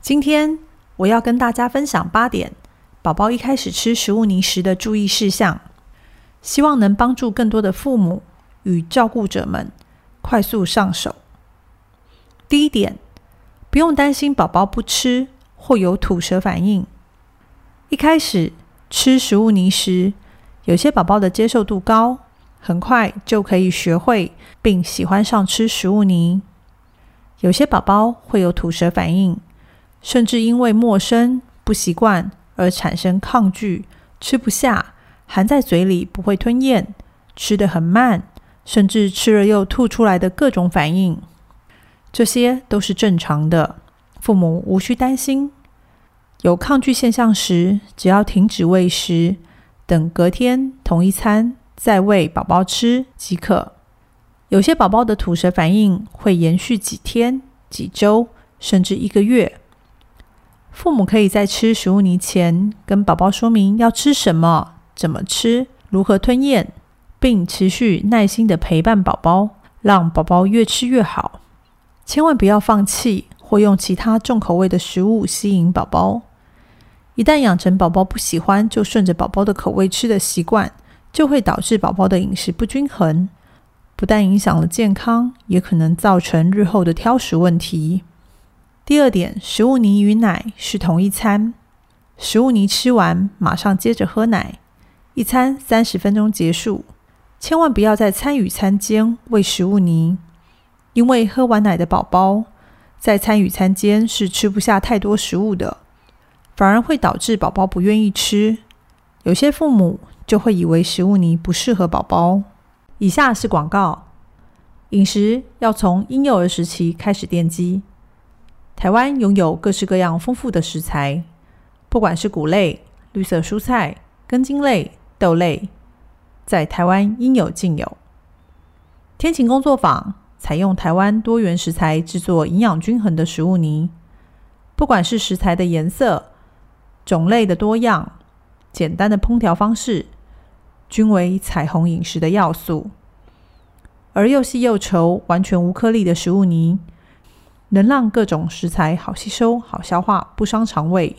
今天我要跟大家分享八点宝宝一开始吃食物泥时的注意事项，希望能帮助更多的父母与照顾者们快速上手。第一点，不用担心宝宝不吃或有吐舌反应。一开始吃食物泥时，有些宝宝的接受度高，很快就可以学会并喜欢上吃食物泥；有些宝宝会有吐舌反应。甚至因为陌生、不习惯而产生抗拒，吃不下，含在嘴里不会吞咽，吃得很慢，甚至吃了又吐出来的各种反应，这些都是正常的，父母无需担心。有抗拒现象时，只要停止喂食，等隔天同一餐再喂宝宝吃即可。有些宝宝的吐舌反应会延续几天、几周，甚至一个月。父母可以在吃食物泥前跟宝宝说明要吃什么、怎么吃、如何吞咽，并持续耐心的陪伴宝宝，让宝宝越吃越好。千万不要放弃或用其他重口味的食物吸引宝宝。一旦养成宝宝不喜欢就顺着宝宝的口味吃的习惯，就会导致宝宝的饮食不均衡，不但影响了健康，也可能造成日后的挑食问题。第二点，食物泥与奶是同一餐。食物泥吃完，马上接着喝奶，一餐三十分钟结束。千万不要在餐与餐间喂食物泥，因为喝完奶的宝宝在餐与餐间是吃不下太多食物的，反而会导致宝宝不愿意吃。有些父母就会以为食物泥不适合宝宝。以下是广告：饮食要从婴幼儿时期开始奠基。台湾拥有各式各样丰富的食材，不管是谷类、绿色蔬菜、根茎类、豆类，在台湾应有尽有。天晴工作坊采用台湾多元食材制作营养均衡的食物泥，不管是食材的颜色、种类的多样、简单的烹调方式，均为彩虹饮食的要素。而又细又稠、完全无颗粒的食物泥。能让各种食材好吸收、好消化，不伤肠胃。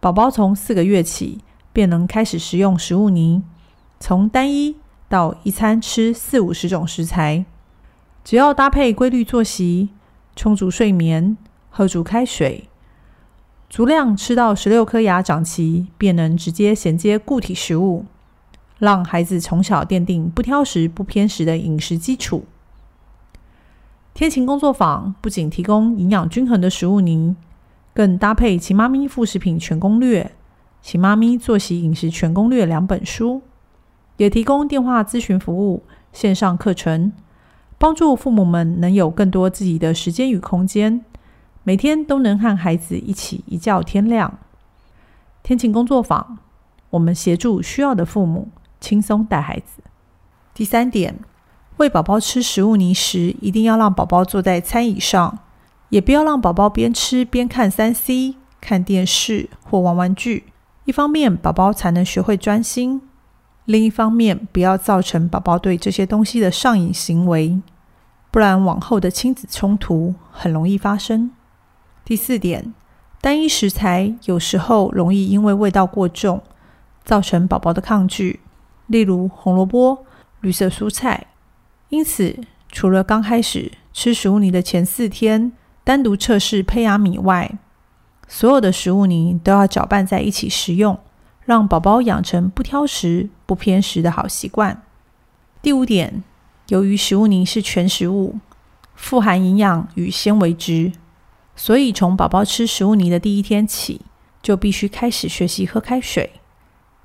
宝宝从四个月起便能开始食用食物泥，从单一到一餐吃四五十种食材。只要搭配规律作息、充足睡眠、喝足开水，足量吃到十六颗牙长齐，便能直接衔接固体食物，让孩子从小奠定不挑食、不偏食的饮食基础。天晴工作坊不仅提供营养均衡的食物泥，更搭配《秦妈咪副食品全攻略》《秦妈咪作息饮食全攻略》两本书，也提供电话咨询服务、线上课程，帮助父母们能有更多自己的时间与空间，每天都能和孩子一起一觉天亮。天晴工作坊，我们协助需要的父母轻松带孩子。第三点。喂宝宝吃食物泥时，一定要让宝宝坐在餐椅上，也不要让宝宝边吃边看三 C、看电视或玩玩具。一方面，宝宝才能学会专心；另一方面，不要造成宝宝对这些东西的上瘾行为，不然往后的亲子冲突很容易发生。第四点，单一食材有时候容易因为味道过重，造成宝宝的抗拒，例如红萝卜、绿色蔬菜。因此，除了刚开始吃食物泥的前四天单独测试胚芽米外，所有的食物泥都要搅拌在一起食用，让宝宝养成不挑食、不偏食的好习惯。第五点，由于食物泥是全食物，富含营养与纤维质，所以从宝宝吃食物泥的第一天起，就必须开始学习喝开水。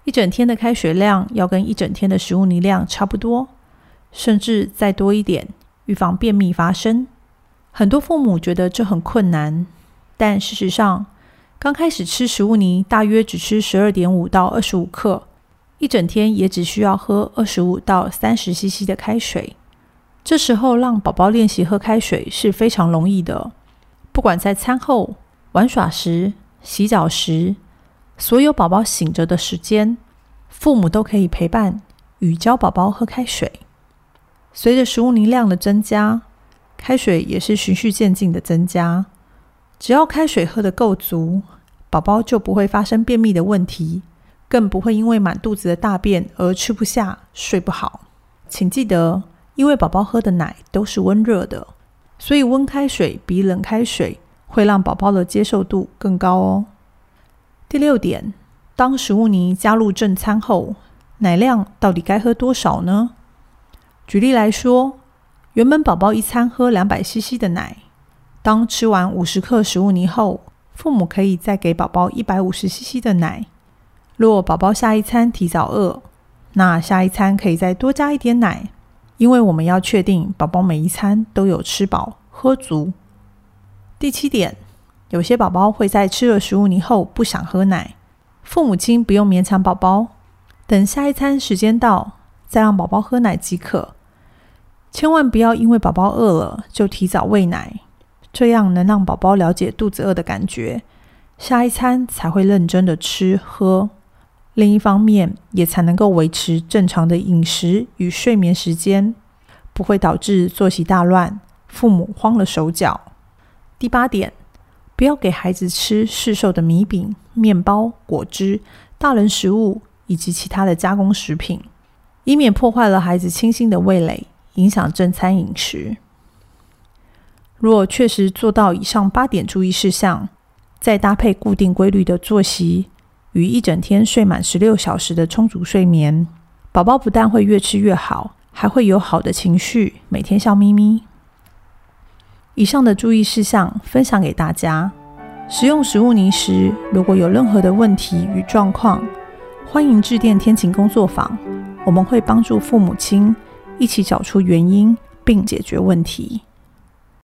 一整天的开水量要跟一整天的食物泥量差不多。甚至再多一点，预防便秘发生。很多父母觉得这很困难，但事实上，刚开始吃食物泥，大约只吃十二点五到二十五克，一整天也只需要喝二十五到三十 CC 的开水。这时候让宝宝练习喝开水是非常容易的。不管在餐后、玩耍时、洗澡时，所有宝宝醒着的时间，父母都可以陪伴与教宝宝喝开水。随着食物泥量的增加，开水也是循序渐进的增加。只要开水喝得够足，宝宝就不会发生便秘的问题，更不会因为满肚子的大便而吃不下、睡不好。请记得，因为宝宝喝的奶都是温热的，所以温开水比冷开水会让宝宝的接受度更高哦。第六点，当食物泥加入正餐后，奶量到底该喝多少呢？举例来说，原本宝宝一餐喝两百 CC 的奶，当吃完五十克食物泥后，父母可以再给宝宝一百五十 CC 的奶。若宝宝下一餐提早饿，那下一餐可以再多加一点奶，因为我们要确定宝宝每一餐都有吃饱喝足。第七点，有些宝宝会在吃了食物泥后不想喝奶，父母亲不用勉强宝宝，等下一餐时间到再让宝宝喝奶即可。千万不要因为宝宝饿了就提早喂奶，这样能让宝宝了解肚子饿的感觉，下一餐才会认真的吃喝。另一方面，也才能够维持正常的饮食与睡眠时间，不会导致作息大乱，父母慌了手脚。第八点，不要给孩子吃市售的米饼、面包、果汁、大人食物以及其他的加工食品，以免破坏了孩子清新的味蕾。影响正餐饮食。若确实做到以上八点注意事项，再搭配固定规律的作息与一整天睡满十六小时的充足睡眠，宝宝不但会越吃越好，还会有好的情绪，每天笑眯眯。以上的注意事项分享给大家。使用食物泥时，如果有任何的问题与状况，欢迎致电天晴工作坊，我们会帮助父母亲。一起找出原因，并解决问题。